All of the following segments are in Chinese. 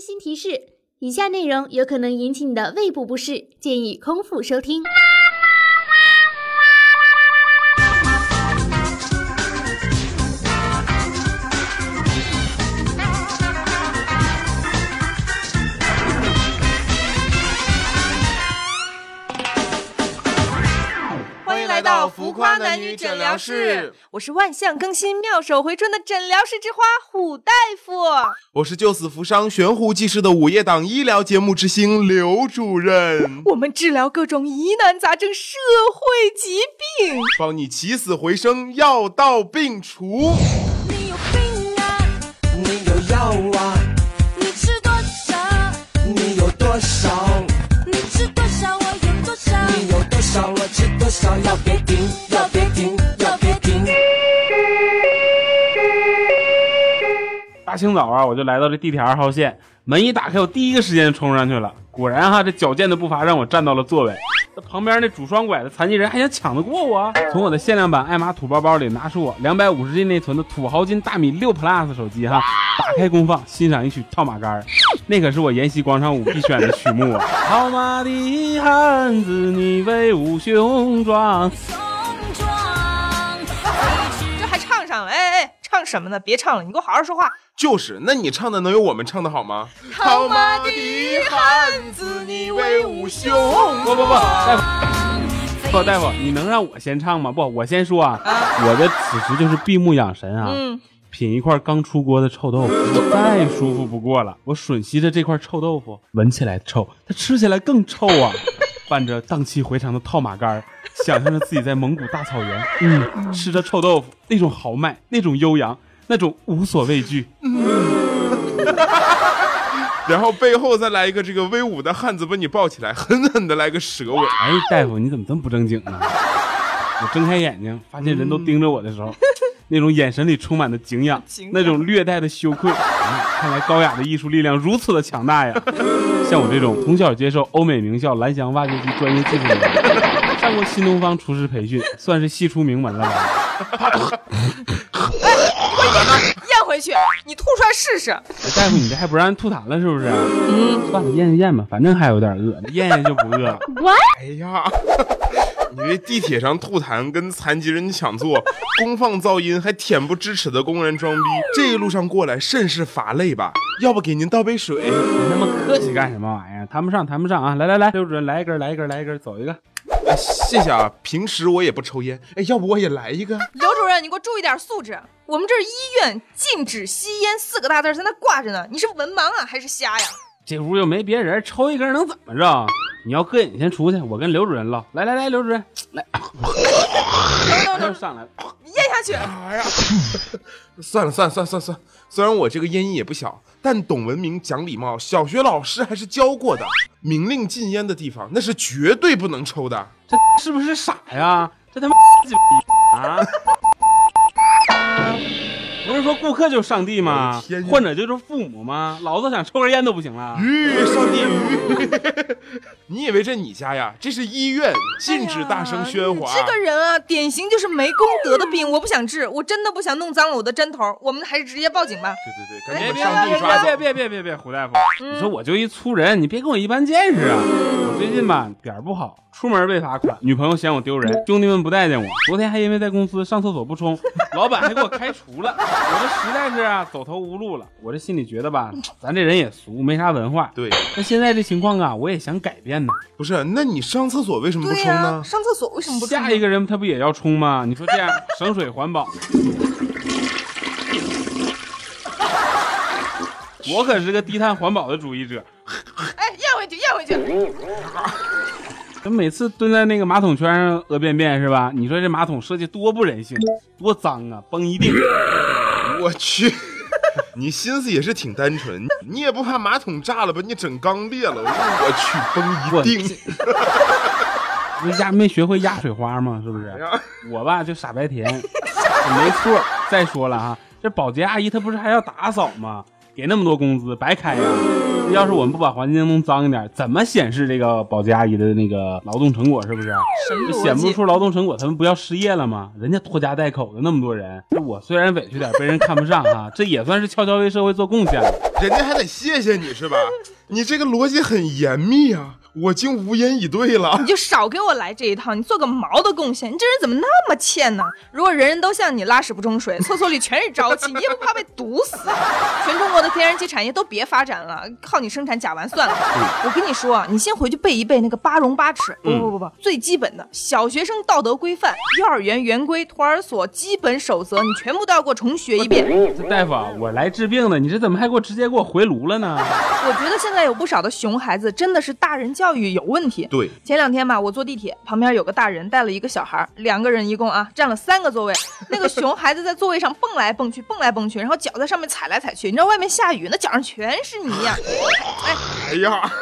温馨提示：以下内容有可能引起你的胃部不适，建议空腹收听。到浮夸男女诊疗室，我是万象更新、妙手回春的诊疗室之花虎大夫。我是救死扶伤、悬壶济世的午夜档医疗节目之星刘主任，我们治疗各种疑难杂症、社会疾病，帮你起死回生，药到病除。你有病啊！你有药啊？大清早啊，我就来到这地铁二号线，门一打开，我第一个时间就冲上去了。果然哈，这矫健的步伐让我站到了座位。那旁边那拄双拐的残疾人还想抢得过我，从我的限量版爱玛土包包里拿出我两百五十 G 内存的土豪金大米六 Plus 手机哈，打开功放，欣赏一曲套马杆，那可是我延禧广场舞必选的曲目啊！套马的汉子，你威武雄壮。唱什么呢？别唱了，你给我好好说话。就是，那你唱的能有我们唱的好吗？套马的汉子，你威武雄不不不，大夫，不大夫，你能让我先唱吗？不，我先说啊，我的此时就是闭目养神啊，嗯，品一块刚出锅的臭豆腐，再舒服不过了。我吮吸着这块臭豆腐，闻起来臭，它吃起来更臭啊！伴着荡气回肠的套马杆儿，想象着自己在蒙古大草原，嗯，吃着臭豆腐，那种豪迈，那种悠扬，那种无所畏惧。然后背后再来一个这个威武的汉子把你抱起来，狠狠的来个蛇吻。哎，大夫，你怎么这么不正经呢？我睁开眼睛，发现人都盯着我的时候，那种眼神里充满的敬仰，那种略带的羞愧。啊看来高雅的艺术力量如此的强大呀！像我这种从小接受欧美名校蓝翔挖掘机专业技术的人，上过新东方厨师培训，算是系出名门了吧？咽回去，你吐出来试试。哎大夫，你这还不让人吐痰了是不是？嗯，算了，咽一咽吧，反正还有点饿，咽咽就不饿了。哎呀，你这地铁上吐痰跟残疾人抢座，公放噪音还恬不知耻的公然装逼，这一路上过来甚是乏累吧？要不给您倒杯水？你那么客气干什么玩意儿？谈不上，谈不上啊！来来来，刘主任来一根，来一根，来一根，走一个。哎，谢谢啊，平时我也不抽烟，哎，要不我也来一个？刘主任，你给我注意点素质。我们这是医院，禁止吸烟四个大字在那挂着呢。你是文盲啊，还是瞎呀？这屋又没别人，抽一根能怎么着？你要膈应，你先出去，我跟刘主任唠。来来来，刘主任，来，等等等，又上来了。你咽下去。哎呀，算了算了算了算了算了，虽然我这个烟瘾也不小，但懂文明讲礼貌，小学老师还是教过的。明令禁烟的地方，那是绝对不能抽的。这是不是傻呀？这他妈啊！不是说顾客就是上帝吗患者就是父母吗？老子想抽根烟都不行了。吁，上地狱！你以为这你家呀？这是医院，禁止大声喧哗。哎这个人啊，典型就是没功德的病，我不想治，我真的不想弄脏了我的针头。我们还是直接报警吧。对对对，赶别别紧上帝别。别别别别别，胡大夫，你说我就一粗人，你别跟我一般见识啊！我最近吧点儿不好，出门被罚款，女朋友嫌我丢人，兄弟们不待见我，昨天还因为在公司上厕所不冲，老板还给我开除了，我这实在是啊走投无路了。我这心里觉得吧，咱这人也俗，没啥文化。对，那现在这情况啊，我也想改变呢。不是，那你上厕所为什么不、冲呢？上厕所为什么不冲下一个人他不也要冲吗？你说这样 省水环保。我可是个低碳环保的主义者。哎，咽回去，咽回去。咱每次蹲在那个马桶圈上屙便便是吧？你说这马桶设计多不人性，多脏啊！崩一地。我去，你心思也是挺单纯，你也不怕马桶炸了把你整缸裂了？我去，崩一地。不是压没学会压水花吗？是不是？呀我吧就傻白甜，没错。再说了哈，这保洁阿姨她不是还要打扫吗？给那么多工资白开呀、要是我们不把环境弄脏一点，怎么显示这个保洁阿姨的那个劳动成果？是不是？显不？出劳动成果，他们不要失业了吗？人家拖家带口的那么多人，这我虽然委屈点，被人看不上哈，这也算是悄悄为社会做贡献了。人家还得谢谢你是吧？你这个逻辑很严密啊，我竟无言以对了你。就少给我来这一套！你做个毛的贡献！你这人怎么那么欠呢？如果人人都像你拉屎不冲水，厕所里全是沼气，你也不怕被毒死？全中国的天然气产业都别发展了，靠你生产甲烷算了。我跟你说啊，你先回去背一背那个八荣八耻，不不不不，最基本的小学生道德规范、幼儿园圆规、托儿所基本守则，你全部都要给我重学一遍。这大夫啊，我来治病的，你这怎么还给我直接给我回炉了呢？我觉得现在有不少的熊孩子真的是大人教育有问题。对，前两天吧，我坐地铁，旁边有个大人带了一个小孩，两个人一共啊占了三个座位。那个熊孩子在座位上蹦来蹦去，蹦来蹦去，然后脚在上面踩来踩去。你知道外面下雨，那脚上全是泥呀、哎，哎呀，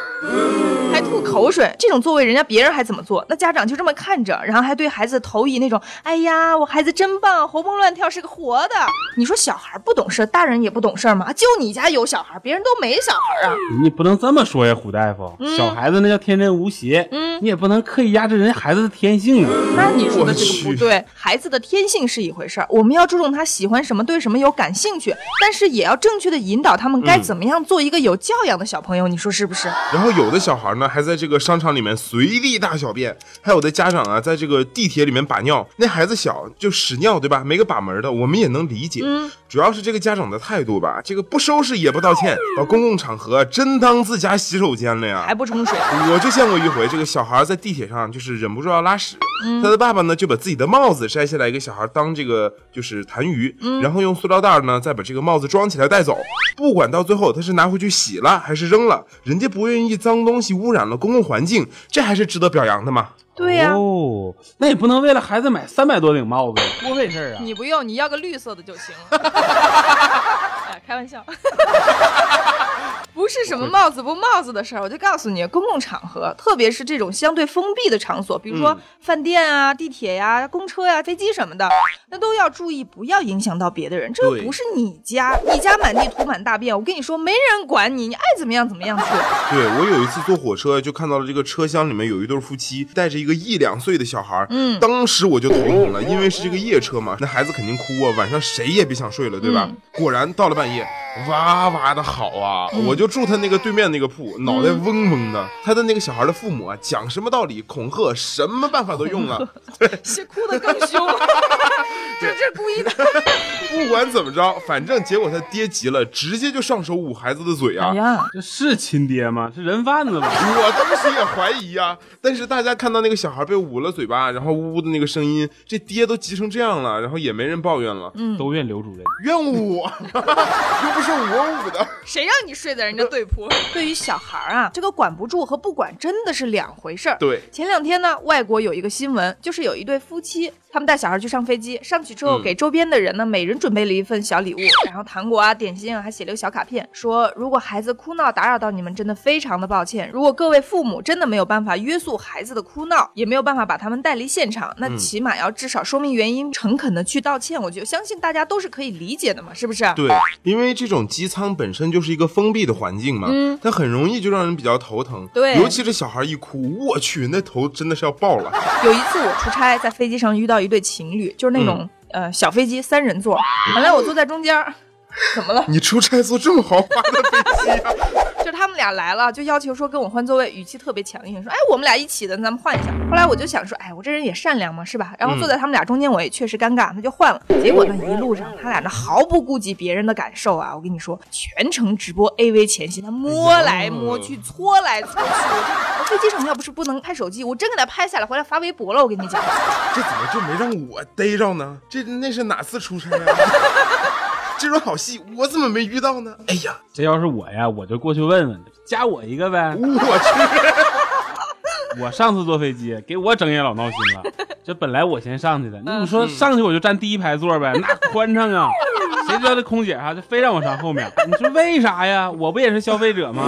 还吐口水。这种座位人家别人还怎么坐？那家长就这么看着，然后还对孩子投以那种“哎呀，我孩子真棒，活蹦乱跳，是个活的”。你说小孩不懂事，大人也不懂事吗？就你家有小孩，别人都没小孩啊。你不能这么说呀，胡大夫。小孩子那叫天真无邪，嗯你也不能刻意压制人家孩子的天性啊。那你说的这个不对，孩子的天性是一回事儿，我们要注重他喜欢什么，对什么有感兴趣，但是也要正确的引导他们该怎么样做一个有教养的小朋友，你说是不是？然后有的小孩呢，还在这个商场里面随地大小便，还有的家长啊，在这个地铁里面把尿，那孩子小就屎尿，对吧？没个把门的，我们也能理解。嗯主要是这个家长的态度吧，这个不收拾也不道歉，把公共场合真当自家洗手间了呀还。不冲水？我就见过一回，这个小孩在地铁上就是忍不住要拉屎，他的爸爸呢就把自己的帽子摘下来给小孩当这个就是痰盂，然后用塑料袋呢再把这个帽子装起来带走。不管到最后他是拿回去洗了还是扔了，人家不愿意脏东西污染了公共环境，这还是值得表扬的嘛。对呀、哦，那也不能为了孩子买三百多顶帽子，多费事儿啊！你不用，你要个绿色的就行 开玩笑。不是什么帽子不帽子的事儿，我就告诉你，公共场合，特别是这种相对封闭的场所，比如说饭店啊、地铁呀、公车呀、飞机什么的，那都要注意，不要影响到别的人。这又不是你家，你家满地涂满大便，我跟你说，没人管你，你爱怎么样怎么样去。对我有一次坐火车，就看到了这个车厢里面有一对夫妻带着一个一两岁的小孩，嗯当时我就头疼了，因为是这个夜车嘛，那孩子肯定哭啊，晚上谁也别想睡了，对吧？嗯果然到了半夜，哇哇的好啊，我就住他那个对面那个铺，脑袋嗡嗡的。他的那个小孩的父母啊，讲什么道理，恐吓，什么办法都用了。是哭的更凶，这这是故意的。不管怎么着，反正结果他爹急了，直接就上手捂孩子的嘴啊。哎呀，这是亲爹吗？是人贩子吗？我当时也怀疑呀、但是大家看到那个小孩被捂了嘴巴，然后呜呜的那个声音，这爹都急成这样了，然后也没人抱怨了，都怨刘主任。怨我，又不是我捂的。谁让你睡在人家对铺？对于小孩儿啊，这个管不住和不管真的是两回事儿。对，前两天呢，外国有一个新闻，就是有一对夫妻，他们带小孩去上飞机，上去之后嗯给周边的人呢，每人准备了一份小礼物，然后糖果啊、点心啊，还写了个小卡片，说如果孩子哭闹打扰到你们，真的非常的抱歉。如果各位父母真的没有办法约束孩子的哭闹，也没有办法把他们带离现场，那嗯起码要至少说明原因，诚恳的去道歉。我就相信大家都是可以理解的嘛，是不是？对，因为这种机舱本身就是一个封闭的环境嘛，嗯它很容易就让人比较头疼。对尤其是小孩一哭，我去，那头真的是要爆了。有一次我出差，在飞机上遇到一对情侣，就是那种、呃小飞机三人座，本来我坐在中间，怎么了？你出差坐这么豪华的飞机啊？俩来了，就要求说跟我换座位，语气特别强硬，说哎我们俩一起的，咱们换一下。后来我就想说，哎我这人也善良嘛，是吧？然后坐在他们俩中间，我也确实尴尬，那就换了。结果呢一路上他俩那毫不顾及别人的感受啊，我跟你说，全程直播 AV 前戏，他摸来摸去，搓来搓去，我 飞机上要不是不能拍手机，我真给他拍下来回来发微博了，我跟你讲。这怎么就没让我逮着呢？这那是哪次出差啊？这种好戏我怎么没遇到呢？哎呀，这要是我呀，我就过去问问，加我一个呗。我去！我上次坐飞机，给我整也老闹心了。这本来我先上去的，你说上去我就占第一排座呗，那宽敞啊，谁知道这空姐哈，就非让我上后面。你说为啥呀？我不也是消费者吗？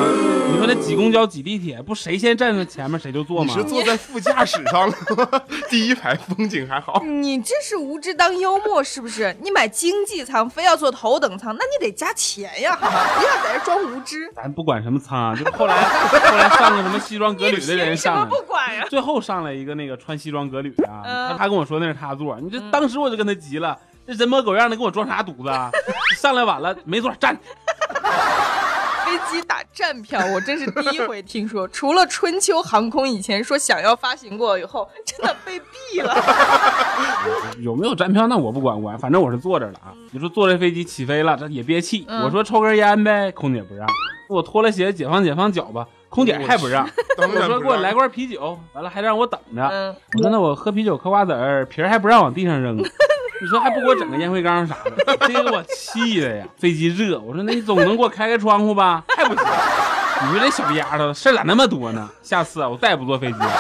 你说那挤公交挤地铁，不谁先站在前面谁就坐吗你是？坐在副驾驶上了吗？第一排风景还好。你这是无知当幽默是不是？你买经济舱非要坐头等舱，那你得加钱呀，好吗？不要在这装无知。咱不管什么舱啊，就后来 后来上个什么西装革履的人凭什么上来不。管呀？最后上来一个那个穿西装革履的啊，他跟我说那是他座，你这当时我就跟他急了，这人模狗样的跟我装啥犊子啊？上来晚了没座站，飞机打站票，我真是第一回听说。除了春秋航空以前说想要发行过，以后真的被毙了。有没有站票那我不管，我反正我是坐着了啊。你说坐这飞机起飞了，这也憋气，嗯我说抽根烟呗，空姐不让，我脱了鞋解放解放脚吧，空姐还不让，我说给我来罐啤酒，完了还让我等着，嗯，我说那我喝啤酒嗑瓜子儿，皮儿还不让往地上扔。你说还不给我整个烟灰缸啥的，这给我气的呀！飞机热，我说那你总能给我开开窗户吧？还不行！你说这小丫头事儿咋那么多呢？下次啊，我再也不坐飞机了。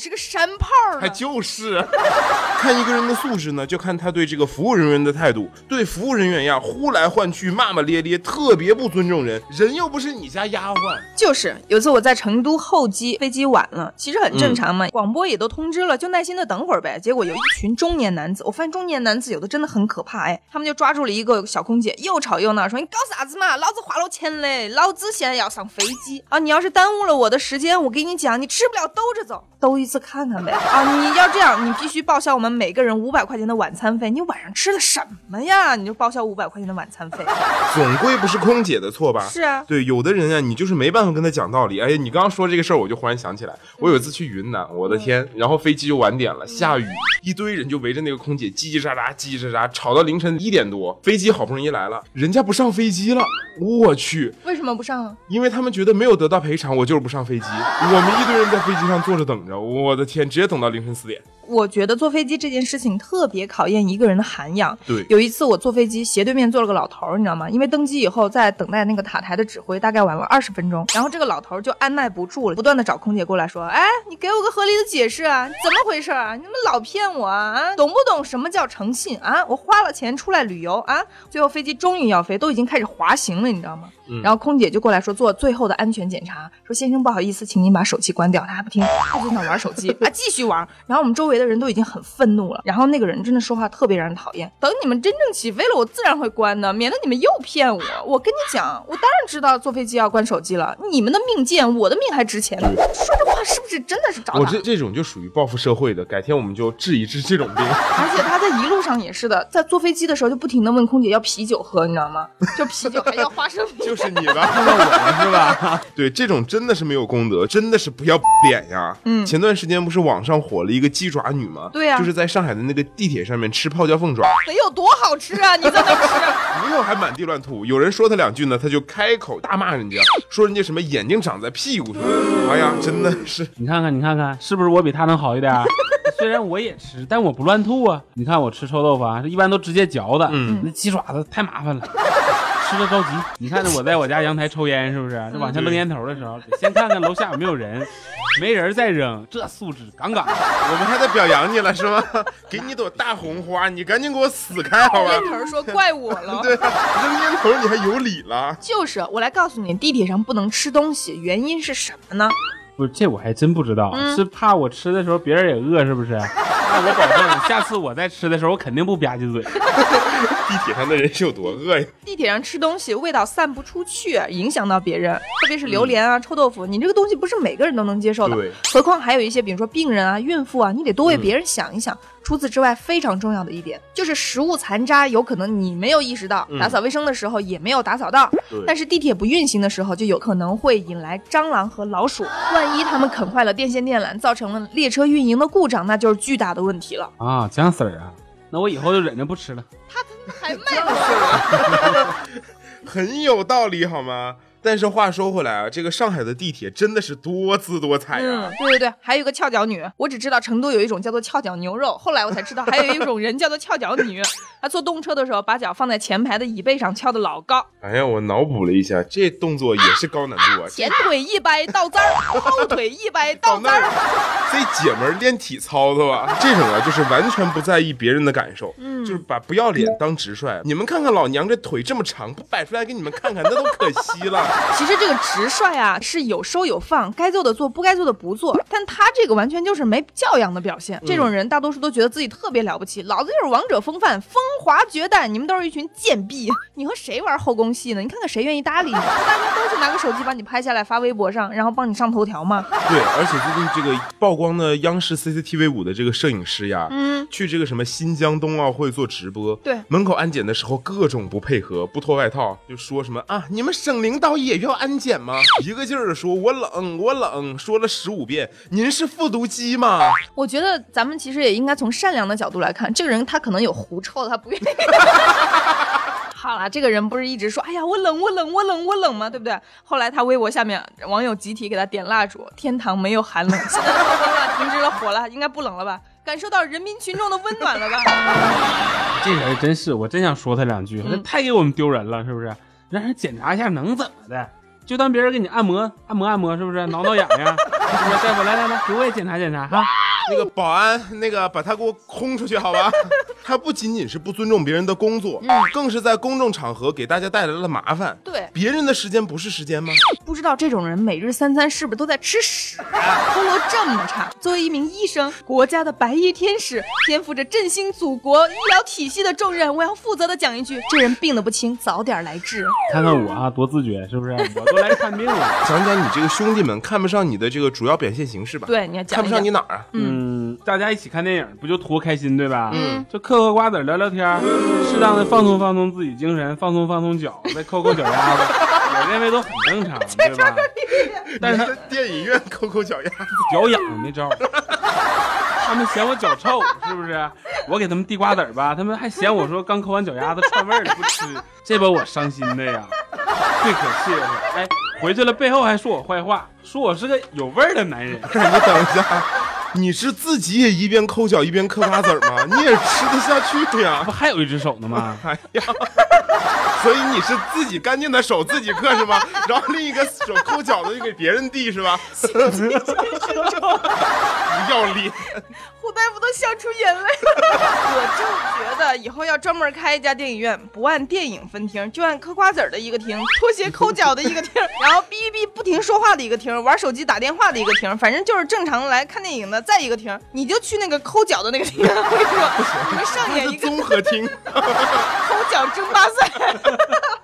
是个山炮呢还？就是，看一个人的素质呢，就看他对这个服务人员的态度。对服务人员呀，呼来唤去，骂骂咧咧，特别不尊重人。人又不是你家丫鬟，就是有次我在成都候机，飞机晚了，其实很正常嘛，广播也都通知了，就耐心的等会儿呗。结果有一群中年男子，我发现中年男子有的真的很可怕哎，他们就抓住了一个小空姐，又吵又闹，说你搞啥子嘛，老子花了钱嘞，老子现在要上飞机啊，你要是耽误了我的时间，我跟你讲，你吃不了兜着走，兜一次看看呗啊，你要这样，你必须报销我们每个人五百块钱的晚餐费，你晚上吃的什么呀？你就报销五百块钱的晚餐费，总归不是空姐的错吧？是啊，对，有的人啊，你就是没办法跟他讲道理。哎呀，你刚刚说这个事儿，我就忽然想起来，我有一次去云南，我的天，然后飞机就晚点了，下雨，一堆人就围着那个空姐叽叽喳喳、叽叽喳喳，吵到凌晨一点多。飞机好不容易来了，人家不上飞机了，我去，为什么不上啊？因为他们觉得没有得到赔偿，我就是不上飞机。我们一堆人在飞机上坐着等着，我的天，直接等到凌晨四点。我觉得坐飞机这件事情特别考验一个人的涵养。对有一次我坐飞机，斜对面坐了个老头儿，你知道吗？因为登机以后在等待那个塔台的指挥，大概晚了二十分钟。然后这个老头儿就按耐不住了，不断的找空姐过来说：“哎，你给我个合理的解释啊，怎么回事啊？你们老骗我啊？啊，懂不懂什么叫诚信啊？我花了钱出来旅游啊！最后飞机终于要飞，都已经开始滑行了，你知道吗？嗯然后空姐就过来说做最后的安全检查，说先生不好意思，请您把手机关掉。他还不听，他就想玩手机 啊，继续玩。然后我们周围的人都已经很愤怒了，然后那个人真的说话特别让人讨厌。等你们真正起飞了，我自然会关的，免得你们又骗我。我跟你讲，我当然知道坐飞机要关手机了，你们的命贱，我的命还值钱呢。说这话是不是真的是找打？我这这种就属于报复社会的，改天我们就治一治这种病。而且他在一路上也是的，在坐飞机的时候就不停的问空姐要啤酒喝，你知道吗？就啤酒还要花生米。就是你吧？我 了是吧？对，这种真的是没有功德，真的是不要脸呀。嗯前段时间不是网上火了一个鸡爪女吗？对呀就是在上海的那个地铁上面吃泡椒凤爪，得有多好吃啊！你在那吃，不要还满地乱吐。有人说他两句呢，他就开口大骂人家，说人家什么眼睛长在屁股上。哎呀，真的是你看看，你看看，是不是我比他能好一点儿？虽然我也吃，但我不乱吐啊。你看我吃臭豆腐啊，一般都直接嚼的，嗯那鸡爪子太麻烦了。吃的着急，你看我在我家阳台抽烟，是不是？这往下扔烟头的时候，得先看看楼下有没有人，没人再扔，这素质杠杠的。我们还在表扬你了是吗？给你朵大红花，你赶紧给我死开好吧烟？头说怪我了。对，扔烟头你还有理了？就是，我来告诉你，地铁上不能吃东西，原因是什么呢？不是，这我还真不知道，嗯是怕我吃的时候别人也饿，是不是？那我保证，下次我再吃的时候，我肯定不吧唧嘴。地铁上的人是有多饿呀？地铁上吃东西味道散不出去，影响到别人，特别是榴莲啊、臭豆腐，你这个东西不是每个人都能接受的。对，何况还有一些，比如说病人啊、孕妇啊，你得多为别人想一想。除此之外，非常重要的一点就是食物残渣，有可能你没有意识到，嗯打扫卫生的时候也没有打扫到，对但是地铁不运行的时候，就有可能会引来蟑螂和老鼠。万一他们啃坏了电线电缆，造成了列车运营的故障，那就是巨大的问题了。啊，姜丝儿啊，那我以后就忍着不吃了。还卖哈哈哈很有道理好吗？但是话说回来啊，这个上海的地铁真的是多姿多彩嗯啊。，对对对，还有一个翘脚女，我只知道成都有一种叫做翘脚牛肉，后来我才知道还有一种人叫做翘脚女。她坐动车的时候，把脚放在前排的椅背上，翘的老高，哎呀，我脑补了一下，这动作也是高难度啊。前腿一掰到这儿，后腿一掰到这儿。这姐们儿练体操的吧？这种啊，就是完全不在意别人的感受，嗯就是把不要脸当直率。你们看看老娘这腿这么长，不摆出来给你们看看，那都可惜了。其实这个直率啊是有收有放，该做的做，不该做的不做。但他这个完全就是没教养的表现。这种人大多数都觉得自己特别了不起，老子就是王者风范，风华绝代。你们都是一群贱婢，你和谁玩后宫戏呢？你看看谁愿意搭理你？大家都是拿个手机把你拍下来发微博上，然后帮你上头条吗？对，而且最近这个曝光的央视 CCTV 五的这个摄影师呀，嗯，去这个什么新疆冬奥会做直播，对门口安检的时候各种不配合，不脱外套，就说什么啊，你们省领导也要安检吗？一个劲儿的说我冷，我冷，说了十五遍，您是复读机吗？我觉得咱们其实也应该从善良的角度来看，这个人他可能有狐臭，他不愿意。好了，这个人不是一直说，哎呀，我冷，我冷，我冷，我冷吗？对不对？后来他微博下面网友集体给他点蜡烛，天堂没有寒冷，现在脱光了，停止了火了，应该不冷了吧？感受到人民群众的温暖了吧？这人真是，我真想说他两句，这嗯太给我们丢人了，是不是？让人检查一下能怎么的？就当别人给你按摩按摩按摩，是不是？挠挠痒痒，大夫来来来，给我也检查检查哈。那个保安，那个把他给我轰出去，好吧？他不仅仅是不尊重别人的工作，嗯更是在公众场合给大家带来了麻烦。对别人的时间不是时间吗？不知道这种人每日三餐是不是都在吃屎啊？喉咙这么差，作为一名医生，国家的白衣天使，肩负着振兴祖国医疗体系的重任，我要负责的讲一句：这人病得不轻，早点来治。看看我啊，多自觉，是不是？我都来看病了。讲讲你这个兄弟们看不上你的这个主要表现形式吧？对，你要讲看不。上你哪儿啊？嗯，大家一起看电影，不就图开心对吧？嗯，就嗑嗑瓜子聊聊天，适当的放松放松自己精神，放松放松脚，再抠抠脚丫子，我认为都很正常，对吧？但是电影院抠抠脚丫子，脚痒没招，他们嫌我脚臭，是不是？我给他们递瓜子儿吧，他们还嫌我说刚抠完脚丫子串味儿了不吃，这把我伤心的呀，最可气的是，哎，回去了背后还说我坏话，说我是个有味儿的男人。你等一下，你是自己也一边抠脚一边嗑瓜子儿吗？你也吃得下去呀 不？还有一只手呢吗？哎呀，所以你是自己干净的手自己嗑是吗？然后另一个手抠脚的就给别人递是吧？不要脸！胡大夫都笑出眼泪了。我就觉得以后要专门开一家电影院，不按电影分厅，就按嗑瓜子儿的一个厅，拖鞋抠脚的一个厅，然后哔哔哔不停说话的一个厅，玩手机打电话的一个厅，反正就是正常来看电影的再一个厅，你就去那个抠脚的那个厅。我跟你说，你们上演一个综合厅。抠脚争霸赛。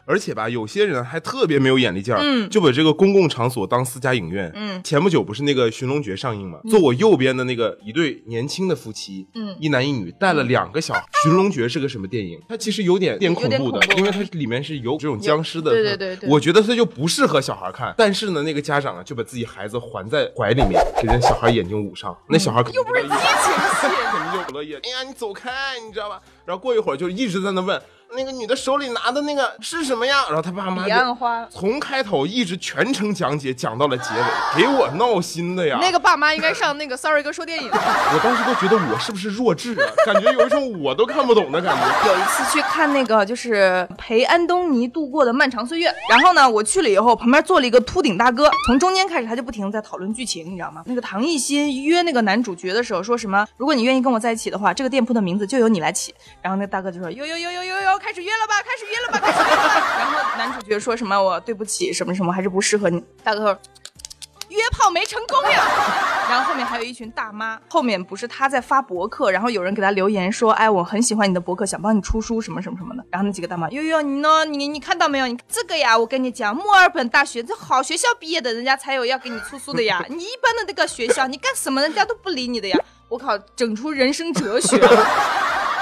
而且吧，有些人还特别没有眼力劲儿，嗯就把这个公共场所当私家影院。嗯前不久不是那个《寻龙诀》上映嘛，坐我右边的那个一对年轻的夫妻，嗯一男一女，带了两个小孩。《寻龙诀》是个什么电影？它其实有点点恐怖的因为它里面是有这种僵尸的。对对对对我觉得它就不适合小孩看。但是呢，那个家长啊，就把自己孩子环在怀里面，给人小孩眼睛捂上，那小孩肯定又不是激情戏，肯定就不乐意。哎呀，你走开，你知道吧？然后过一会儿就一直在那问那个女的手里拿的那个是什么呀？然后他爸妈彼岸花。从开头一直全程讲解讲到了结尾，给我闹心的呀！那个爸妈应该上那个 Sorry 哥说电影。我当时都觉得我是不是弱智啊？感觉有一种我都看不懂的感觉。有一次去看那个就是陪安东尼度过的漫长岁月，然后呢，我去了以后，旁边坐了一个秃顶大哥，从中间开始他就不停在讨论剧情，你知道吗？那个唐艺昕约那个男主角的时候说什么？如果你愿意跟我在一起的话，这个店铺的名字就由你来起。然后那大哥就说哟哟哟哟哟哟，开始约了吧，开始约了吧，开始约了吧。然后男主角说什么我对不起什么什么，还是不适合你。大哥说约炮没成功呀。然后后面还有一群大妈，后面不是他在发博客，然后有人给他留言说，哎，我很喜欢你的博客，想帮你出书什么什么什么的。然后那几个大妈，悠悠你呢？你你看到没有？你这个呀，我跟你讲，墨尔本大学这好学校毕业的，人家才有要给你出书的呀。你一般的那个学校，你干什么人家都不理你的呀。我靠，整出人生哲学了。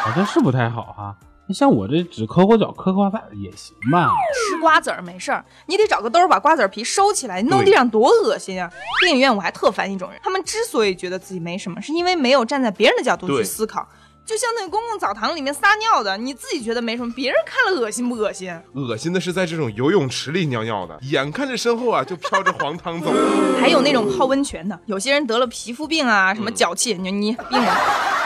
好像是不太好哈。那像我这只抠抠脚、嗑嗑瓜子儿也行吧？吃瓜子儿没事儿，你得找个兜儿把瓜子儿皮收起来，弄地上多恶心啊！电影院我还特烦一种人，他们之所以觉得自己没什么，是因为没有站在别人的角度去思考。就像那个公共澡堂里面撒尿的，你自己觉得没什么，别人看了恶心不恶心？恶心的是在这种游泳池里尿尿的，眼看着身后啊就飘着黄汤走。还有那种泡温泉的，有些人得了皮肤病啊，什么脚气，你你病人。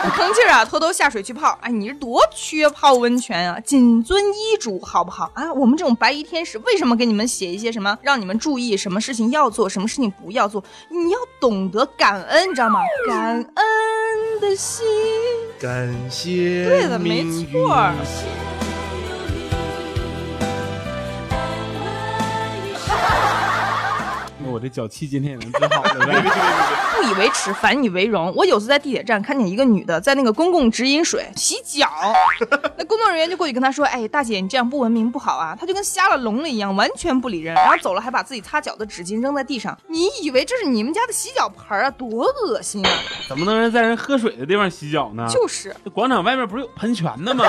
不 吭气儿啊，偷偷下水去泡，哎，你是多缺泡温泉啊！谨遵医嘱，好不好啊？我们这种白衣天使，为什么给你们写一些什么，让你们注意什么事情要做，什么事情不要做？你要懂得感恩，你知道吗？感恩的心。感谢对的，没命错 我这脚气今天也能治好了呗？不以为耻，反以为荣。我有次在地铁站看见一个女的在那个公共直饮水洗脚，那工作人员就过去跟她说：“哎，大姐，你这样不文明不好啊！”她就跟瞎了聋了一样，完全不理人，然后走了还把自己擦脚的纸巾扔在地上。你以为这是你们家的洗脚盆啊？多恶心啊！怎么能人在人喝水的地方洗脚呢？就是，这广场外面不是有喷泉的吗？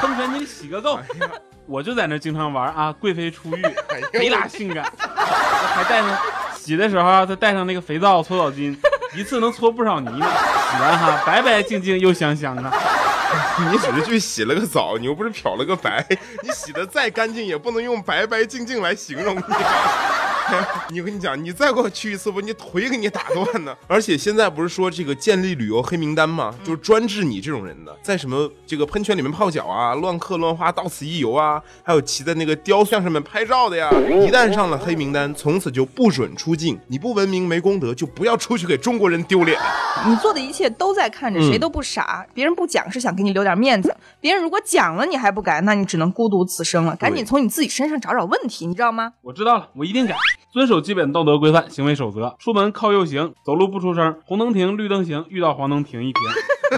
喷泉你得洗个够。我就在那经常玩啊，贵妃出浴，贼拉性感，还带上洗的时候，再带上那个肥皂、搓澡巾，一次能搓不少泥呢。洗完哈，白白净净又香香的。你只是去洗了个澡，你又不是漂了个白，你洗的再干净也不能用白白净净来形容你。你跟你讲，你再给我去一次，我你腿给你打断呢。而且现在不是说这个建立旅游黑名单吗？就是专治你这种人的，在什么这个喷泉里面泡脚啊、乱刻乱画、到此一游啊，还有骑在那个雕像上面拍照的呀，一旦上了黑名单，从此就不准出境。你不文明没公德，就不要出去给中国人丢脸。你做的一切都在看着，谁都不傻。别人不讲是想给你留点面子，别人如果讲了你还不改，那你只能孤独此生了。赶紧从你自己身上找找问题，你知道吗？我知道了，我一定改，遵守基本道德规范、行为守则。出门靠右行，走路不出声，红灯停，绿灯行，遇到黄灯停一停，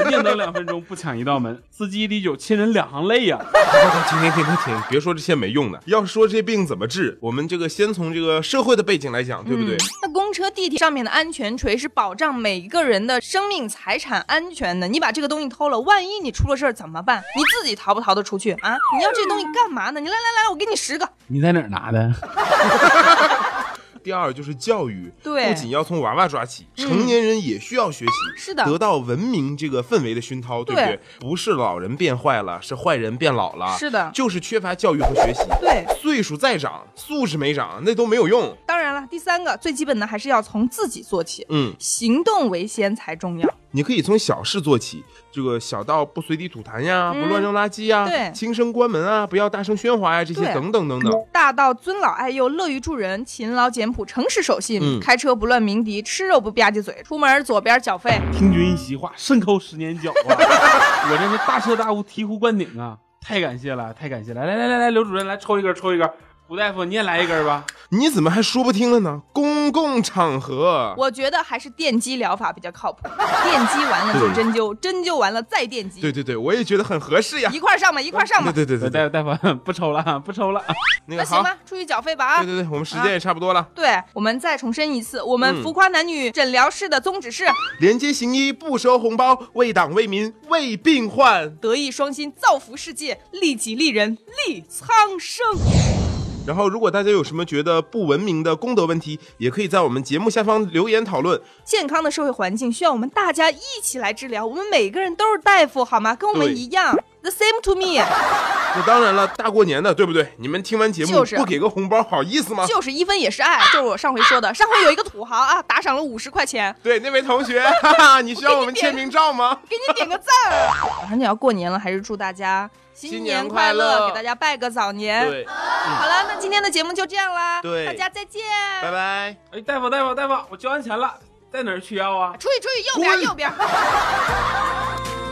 不定等两分钟，不抢一道门。司机滴酒，亲人两行泪呀、停停停停停！别说这些没用的，要是说这病怎么治，我们这个先从这个社会的背景来讲，对不对？那公车、地铁上面的安全锤是保障每一个人的生命财产安全的。你把这个东西偷了，万一你出了事儿怎么办？你自己逃不逃得出去啊？你要这东西干嘛呢？你来来来，我给你十个。你在哪儿拿的？第二就是教育，对不仅要从娃娃抓起，成年人也需要学习，是的得到文明这个氛围的熏陶，对不对？不是老人变坏了，是坏人变老了，是的就是缺乏教育和学习。对，岁数再长，素质没长，那都没有用。当然了，第三个最基本的还是要从自己做起，嗯，行动为先才重要。你可以从小事做起，这个小到不随地吐痰呀，不乱扔垃圾呀，嗯对轻声关门啊，不要大声喧哗呀，这些等等等等。大到尊老爱幼、乐于助人、勤劳简朴、诚实守信，嗯开车不乱鸣笛，吃肉不吧唧嘴，出门左边缴费。听君一席话，胜扣十年脚啊！我这是大彻大悟、醍醐灌顶啊！太感谢了，太感谢了！来来来来，刘主任来抽一根，抽一根。胡大夫，你也来一根吧。你怎么还说不听了呢？公共场合，我觉得还是电击疗法比较靠谱，电击完了就针灸，针灸完了再电击，对对对，我也觉得很合适呀一。块儿上吧，一块儿上吧。对对对大夫大夫不抽了啊，不抽了。那行吧，出去缴费吧啊对。对对，我们时间也差不多了。对，我们再重申一次，我们嗯浮夸男女诊疗室的宗旨是连接行医，不收红包，为党为民为病患。德艺双馨，造福世界，利己利人，利苍生。然后，如果大家有什么觉得不文明的公德问题，也可以在我们节目下方留言讨论。健康的社会环境需要我们大家一起来治疗。我们每个人都是大夫，好吗？跟我们一样。The same to me，那当然了，大过年的，对不对？你们听完节目就是不给个红包，好意思吗？就是一分也是爱，就是我上回说的。上回有一个土豪啊，打赏了五十块钱，对，那位同学，哈哈，你需要我们签名照吗？给你点个赞。马上就要过年了，还是祝大家新年年快乐，乐给大家拜个早年。对，好了，那今天的节目就这样啦，对大家再见，拜拜。哎，大夫大夫大夫，我交完钱了，在哪儿取药啊？出去出去，右边右边。